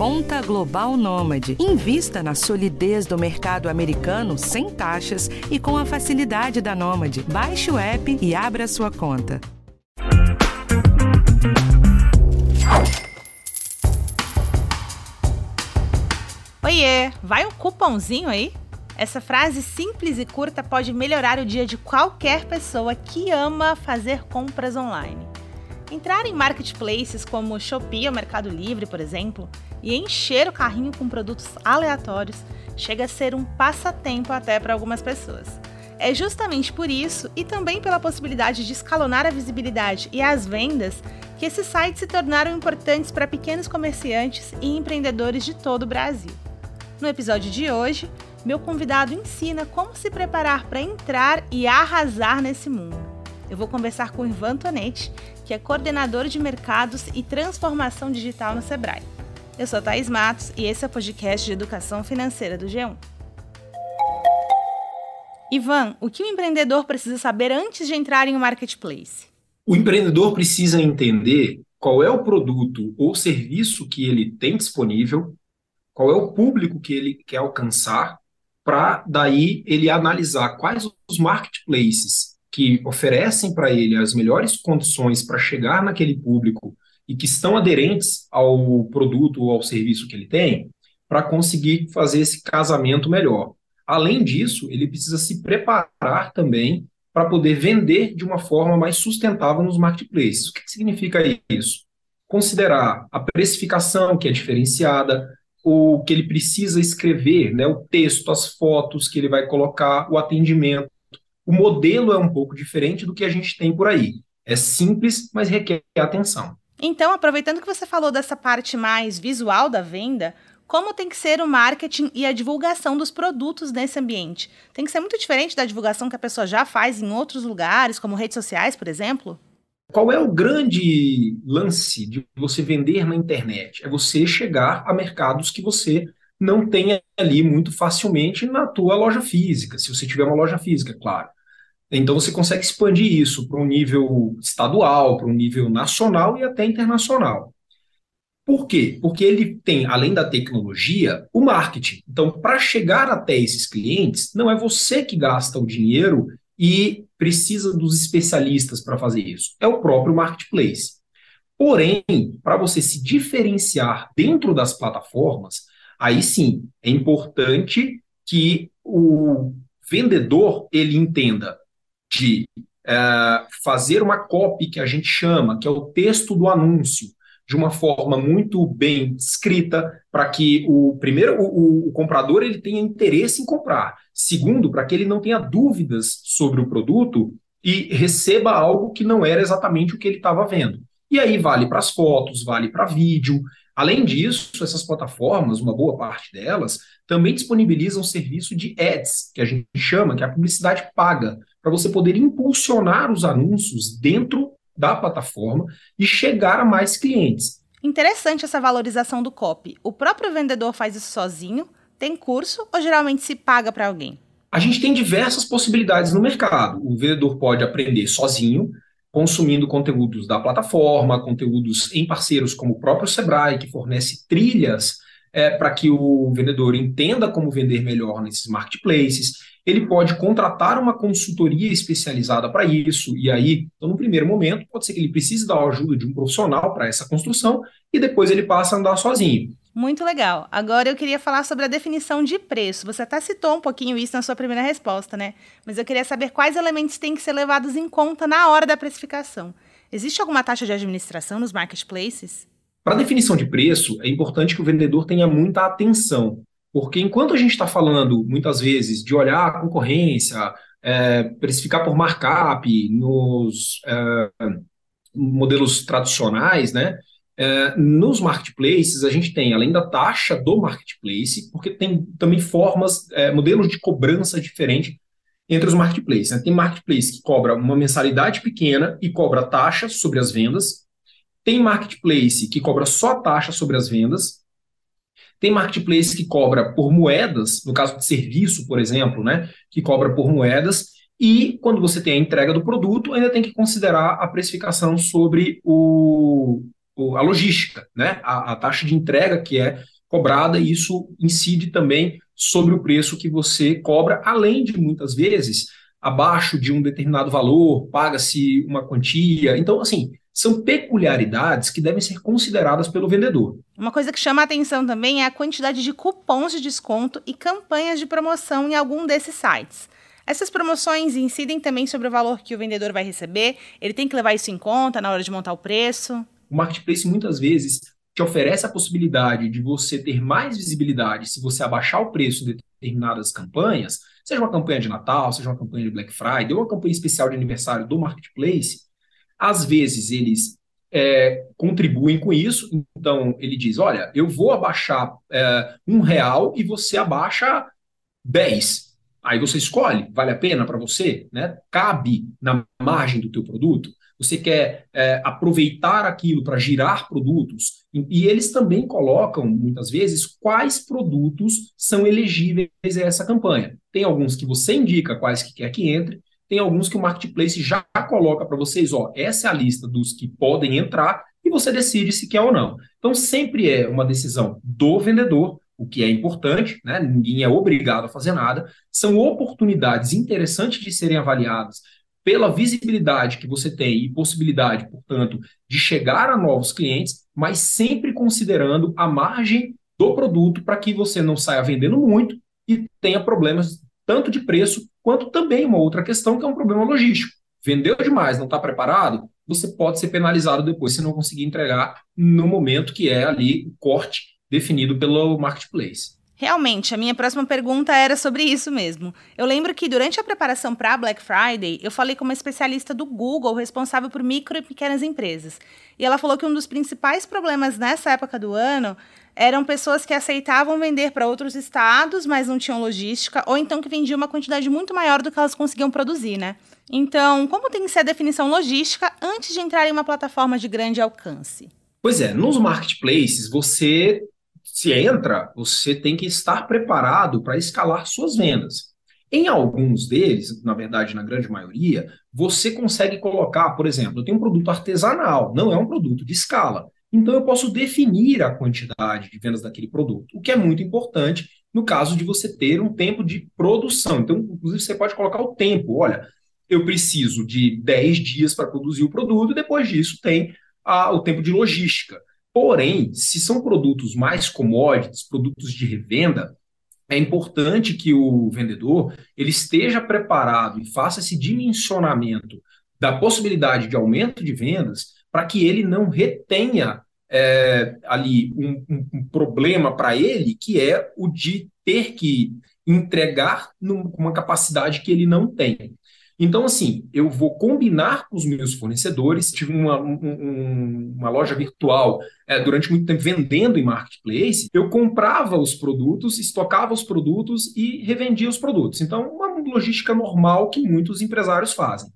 Conta Global Nômade. Invista na solidez do mercado americano sem taxas e com a facilidade da Nômade. Baixe o app e abra sua conta. Oiê, vai um cupomzinho aí? Essa frase simples e curta pode melhorar o dia de qualquer pessoa que ama fazer compras online. Entrar em marketplaces como Shopee ou Mercado Livre, por exemplo, e encher o carrinho com produtos aleatórios chega a ser um passatempo até para algumas pessoas. É justamente por isso e também pela possibilidade de escalonar a visibilidade e as vendas que esses sites se tornaram importantes para pequenos comerciantes e empreendedores de todo o Brasil. No episódio de hoje, meu convidado ensina como se preparar para entrar e arrasar nesse mundo. Eu vou conversar com Ivan Tonetti, que é coordenador de mercados e transformação digital no Sebrae. Eu sou Thaís Matos e esse é o podcast de educação financeira do G1. Ivan, o que o empreendedor precisa saber antes de entrar em um marketplace? O empreendedor precisa entender qual é o produto ou serviço que ele tem disponível, qual é o público que ele quer alcançar, para daí ele analisar quais os marketplaces que oferecem para ele as melhores condições para chegar naquele público e que estão aderentes ao produto ou ao serviço que ele tem, para conseguir fazer esse casamento melhor. Além disso, ele precisa se preparar também para poder vender de uma forma mais sustentável nos marketplaces. O que significa isso? Considerar a precificação, que é diferenciada, o que ele precisa escrever, né, o texto, as fotos que ele vai colocar, o atendimento o modelo é um pouco diferente do que a gente tem por aí. É simples, mas requer atenção. Então, aproveitando que você falou dessa parte mais visual da venda, como tem que ser o marketing e a divulgação dos produtos nesse ambiente? Tem que ser muito diferente da divulgação que a pessoa já faz em outros lugares, como redes sociais, por exemplo? Qual é o grande lance de você vender na internet? É você chegar a mercados que você não tem ali muito facilmente na tua loja física, se você tiver uma loja física, claro. Então você consegue expandir isso para um nível estadual, para um nível nacional e até internacional. Por quê? Porque ele tem, além da tecnologia, o marketing. Então, para chegar até esses clientes, não é você que gasta o dinheiro e precisa dos especialistas para fazer isso. É o próprio marketplace. Porém, para você se diferenciar dentro das plataformas, aí sim é importante que o vendedor ele entenda de é, fazer uma copy que a gente chama, que é o texto do anúncio, de uma forma muito bem escrita, para que o primeiro o, o, comprador ele tenha interesse em comprar. Segundo, para que ele não tenha dúvidas sobre o produto e receba algo que não era exatamente o que ele estava vendo. E aí vale para as fotos, vale para vídeo. Além disso, essas plataformas, uma boa parte delas, também disponibilizam serviço de ads, que a gente chama, que é a publicidade paga, para você poder impulsionar os anúncios dentro da plataforma e chegar a mais clientes. Interessante essa valorização do copy. O próprio vendedor faz isso sozinho? Tem curso ou geralmente se paga para alguém? A gente tem diversas possibilidades no mercado. O vendedor pode aprender sozinho, consumindo conteúdos da plataforma, conteúdos em parceiros como o próprio Sebrae, que fornece trilhas é, para que o vendedor entenda como vender melhor nesses marketplaces ele pode contratar uma consultoria especializada para isso, e aí, então, no primeiro momento, pode ser que ele precise da ajuda de um profissional para essa construção, e depois ele passa a andar sozinho. Muito legal. Agora eu queria falar sobre a definição de preço. Você até citou um pouquinho isso na sua primeira resposta, né? Mas eu queria saber quais elementos têm que ser levados em conta na hora da precificação. Existe alguma taxa de administração nos marketplaces? Para a definição de preço, é importante que o vendedor tenha muita atenção, porque enquanto a gente está falando, muitas vezes, de olhar a concorrência, é, precificar por markup nos é, modelos tradicionais, né? É, nos marketplaces, a gente tem, além da taxa do marketplace, porque tem também formas, é, modelos de cobrança diferentes entre os marketplaces. Né? Tem marketplace que cobra uma mensalidade pequena e cobra taxa sobre as vendas. Tem marketplace que cobra só taxa sobre as vendas. Tem marketplace que cobra por moedas, no caso de serviço, por exemplo, né, que cobra por moedas, e quando você tem a entrega do produto, ainda tem que considerar a precificação sobre o, a logística, né? A, a taxa de entrega que é cobrada, e isso incide também sobre o preço que você cobra, além de muitas vezes abaixo de um determinado valor, paga-se uma quantia. Então, assim, são peculiaridades que devem ser consideradas pelo vendedor. Uma coisa que chama a atenção também é a quantidade de cupons de desconto e campanhas de promoção em algum desses sites. Essas promoções incidem também sobre o valor que o vendedor vai receber? Ele tem que levar isso em conta na hora de montar o preço? O marketplace muitas vezes te oferece a possibilidade de você ter mais visibilidade se você abaixar o preço de determinadas campanhas, seja uma campanha de Natal, seja uma campanha de Black Friday, ou uma campanha especial de aniversário do marketplace. Às vezes eles é, contribuem com isso, então ele diz: olha, eu vou abaixar é, um real e você abaixa 10. Aí você escolhe, vale a pena para você, né? Cabe na margem do teu produto você quer é, aproveitar aquilo para girar produtos, e, eles também colocam, muitas vezes, quais produtos são elegíveis a essa campanha. Tem alguns que você indica quais que quer que entre, tem alguns que o marketplace já coloca para vocês, ó, essa é a lista dos que podem entrar, e você decide se quer ou não. Então, sempre é uma decisão do vendedor, o que é importante, né? ninguém é obrigado a fazer nada, são oportunidades interessantes de serem avaliadas pela visibilidade que você tem e possibilidade, portanto, de chegar a novos clientes, mas sempre considerando a margem do produto para que você não saia vendendo muito e tenha problemas tanto de preço quanto também uma outra questão que é um problema logístico. Vendeu demais, não está preparado, você pode ser penalizado depois se não conseguir entregar no momento que é ali o corte definido pelo marketplace. Realmente, a minha próxima pergunta era sobre isso mesmo. Eu lembro que durante a preparação para Black Friday, eu falei com uma especialista do Google responsável por micro e pequenas empresas. E ela falou que um dos principais problemas nessa época do ano eram pessoas que aceitavam vender para outros estados, mas não tinham logística, ou então que vendiam uma quantidade muito maior do que elas conseguiam produzir, né? Então, como tem que ser a definição logística antes de entrar em uma plataforma de grande alcance? Pois é, nos marketplaces você se entra, você tem que estar preparado para escalar suas vendas. Em alguns deles, na verdade, na grande maioria, você consegue colocar, por exemplo, eu tenho um produto artesanal, não é um produto de escala. Então eu posso definir a quantidade de vendas daquele produto, o que é muito importante no caso de você ter um tempo de produção. Então, inclusive, você pode colocar o tempo. Olha, eu preciso de 10 dias para produzir o produto, e depois disso tem a, o tempo de logística. Porém, se são produtos mais commodities, produtos de revenda, é importante que o vendedor ele esteja preparado e faça esse dimensionamento da possibilidade de aumento de vendas para que ele não retenha é, ali um, um, um problema para ele, que é o de ter que entregar com uma capacidade que ele não tem. Então, assim, eu vou combinar com os meus fornecedores. Tive uma, um, uma loja virtual é, durante muito tempo vendendo em marketplace. Eu comprava os produtos, estocava os produtos e revendia os produtos. Então, uma logística normal que muitos empresários fazem.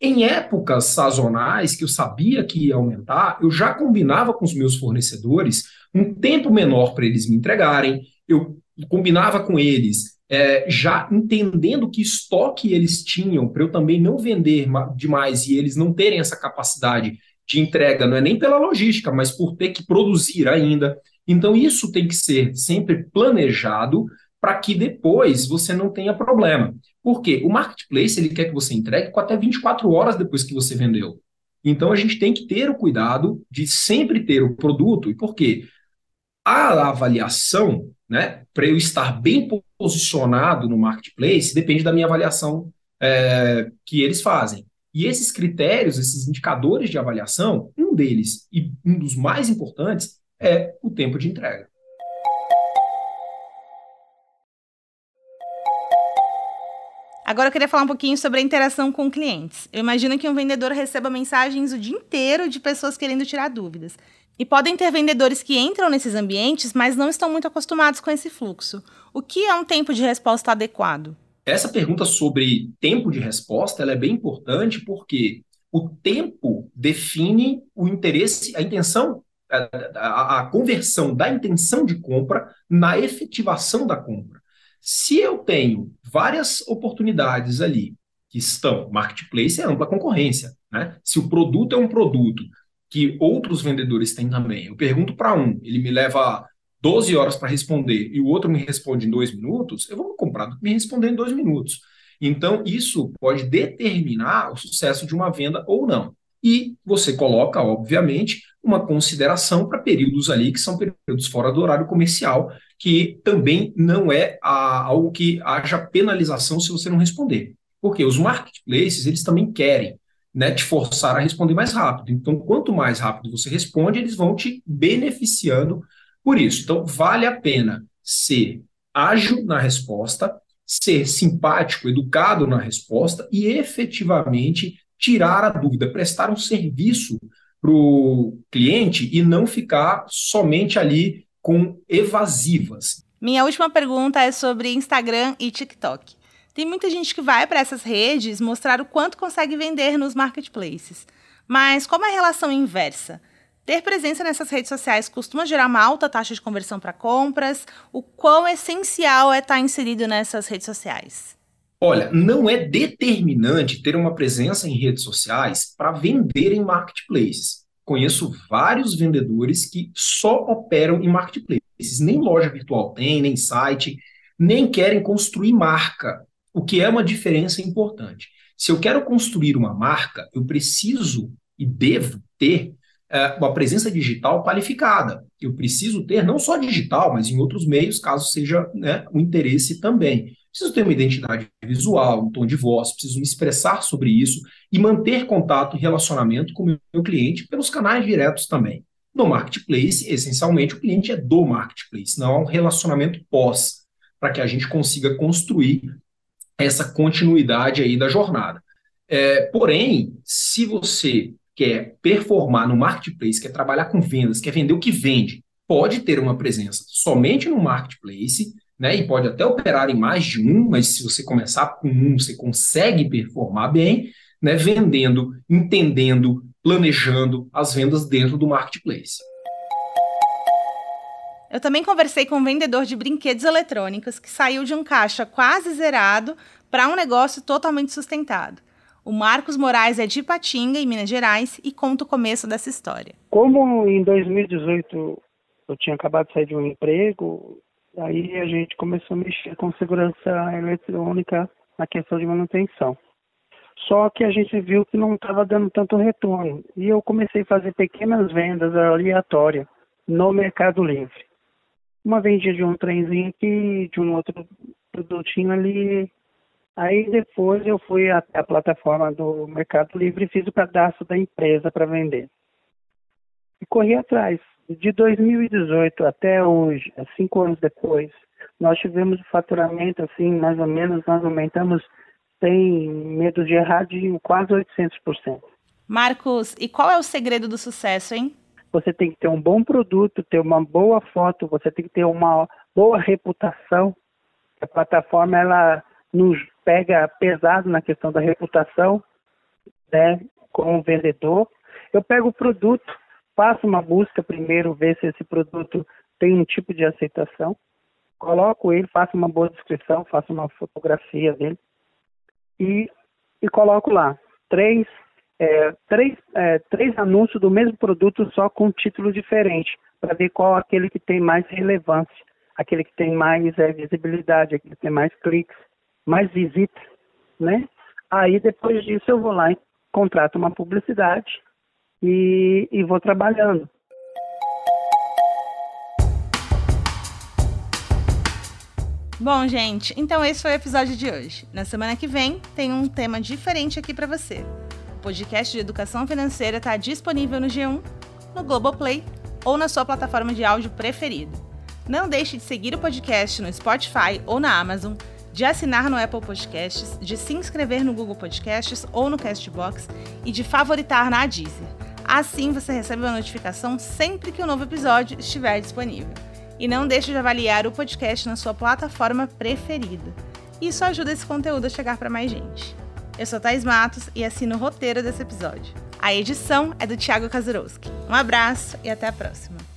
Em épocas sazonais que eu sabia que ia aumentar, eu já combinava com os meus fornecedores um tempo menor para eles me entregarem. Eu combinava com eles é, já entendendo que estoque eles tinham, para eu também não vender demais e eles não terem essa capacidade de entrega, não é nem pela logística, mas por ter que produzir ainda. Então, isso tem que ser sempre planejado para que depois você não tenha problema. Por quê? O marketplace ele quer que você entregue com até 24 horas depois que você vendeu. Então, a gente tem que ter o cuidado de sempre ter o produto. E por quê? A avaliação, né, para eu estar bem posicionado no marketplace depende da minha avaliação é, que eles fazem. E esses critérios, esses indicadores de avaliação, um deles e um dos mais importantes é o tempo de entrega. Agora eu queria falar um pouquinho sobre a interação com clientes. Eu imagino que um vendedor receba mensagens o dia inteiro de pessoas querendo tirar dúvidas. E podem ter vendedores que entram nesses ambientes, mas não estão muito acostumados com esse fluxo. O que é um tempo de resposta adequado? Essa pergunta sobre tempo de resposta é bem importante porque o tempo define o interesse, a intenção, a, a, a conversão da intenção de compra na efetivação da compra. Se eu tenho várias oportunidades ali que estão, marketplace é ampla concorrência, né? Se o produto é um produto que outros vendedores têm também. Eu pergunto para um, ele me leva 12 horas para responder e o outro me responde em dois minutos, eu vou comprar do que me responder em dois minutos. Então, isso pode determinar o sucesso de uma venda ou não. E você coloca, obviamente, uma consideração para períodos ali que são períodos fora do horário comercial, que também não é a, algo que haja penalização se você não responder. Porque os marketplaces, eles também querem né, te forçar a responder mais rápido. Então, quanto mais rápido você responde, eles vão te beneficiando por isso. Então, vale a pena ser ágil na resposta, ser simpático, educado na resposta e efetivamente tirar a dúvida, prestar um serviço para o cliente e não ficar somente ali com evasivas. Minha última pergunta é sobre Instagram e TikTok. Tem muita gente que vai para essas redes mostrar o quanto consegue vender nos marketplaces. Mas como é a relação inversa? Ter presença nessas redes sociais costuma gerar uma alta taxa de conversão para compras? O quão essencial é estar inserido nessas redes sociais? Olha, não é determinante ter uma presença em redes sociais para vender em marketplaces. Conheço vários vendedores que só operam em marketplaces, nem loja virtual tem, nem site, nem querem construir marca, o que é uma diferença importante. Se eu quero construir uma marca, eu preciso e devo ter é, uma presença digital qualificada. Eu preciso ter não só digital, mas em outros meios, caso seja né, o interesse também. Preciso ter uma identidade visual, um tom de voz, preciso me expressar sobre isso e manter contato e relacionamento com o meu cliente pelos canais diretos também. No marketplace, essencialmente, o cliente é do marketplace, não há um relacionamento pós, para que a gente consiga construir essa continuidade aí da jornada. É, porém, se você quer performar no marketplace, quer trabalhar com vendas, quer vender o que vende, pode ter uma presença somente no marketplace, né? E pode até operar em mais de um, mas se você começar com um, você consegue performar bem, né? Vendendo, entendendo, planejando as vendas dentro do marketplace. Eu também conversei com um vendedor de brinquedos eletrônicos que saiu de um caixa quase zerado para um negócio totalmente sustentado. O Marcos Moraes é de Ipatinga, em Minas Gerais, e conta o começo dessa história. Como em 2018 eu tinha acabado de sair de um emprego, aí a gente começou a mexer com segurança eletrônica na questão de manutenção. Só que a gente viu que não estava dando tanto retorno. E eu comecei a fazer pequenas vendas aleatórias no Mercado Livre. Uma vendia de um trenzinho aqui, de um outro produtinho ali, Aí depois eu fui até a plataforma do Mercado Livre e fiz o cadastro da empresa para vender. E corri atrás. De 2018 até hoje, cinco anos depois, nós tivemos o faturamento, assim, mais ou menos, nós aumentamos, sem medo de errar, de quase 800%. Marcos, e qual é o segredo do sucesso, hein? Você tem que ter um bom produto, ter uma boa foto, você tem que ter uma boa reputação. A plataforma, ela nos pega pesado na questão da reputação né, com o vendedor. Eu pego o produto, faço uma busca primeiro, ver se esse produto tem um tipo de aceitação, coloco ele, faço uma boa descrição, faço uma fotografia dele e, e coloco lá três, é, três, é, três anúncios do mesmo produto, só com título diferente, para ver qual aquele que tem mais relevância, aquele que tem mais é, visibilidade, aquele que tem mais cliques mais visitas, né? Aí depois disso eu vou lá e contrato uma publicidade e, e vou trabalhando. Bom, gente, então esse foi o episódio de hoje. Na semana que vem tem um tema diferente aqui para você. Podcast de educação financeira está disponível no G1, no Globoplay ou na sua plataforma de áudio preferida. Não deixe de seguir o podcast no Spotify ou na Amazon de assinar no Apple Podcasts, de se inscrever no Google Podcasts ou no Castbox e de favoritar na Deezer. Assim você recebe uma notificação sempre que um novo episódio estiver disponível. E não deixe de avaliar o podcast na sua plataforma preferida. Isso ajuda esse conteúdo a chegar para mais gente. Eu sou Thais Matos e assino o roteiro desse episódio. A edição é do Thiago Kazurowski. Um abraço e até a próxima.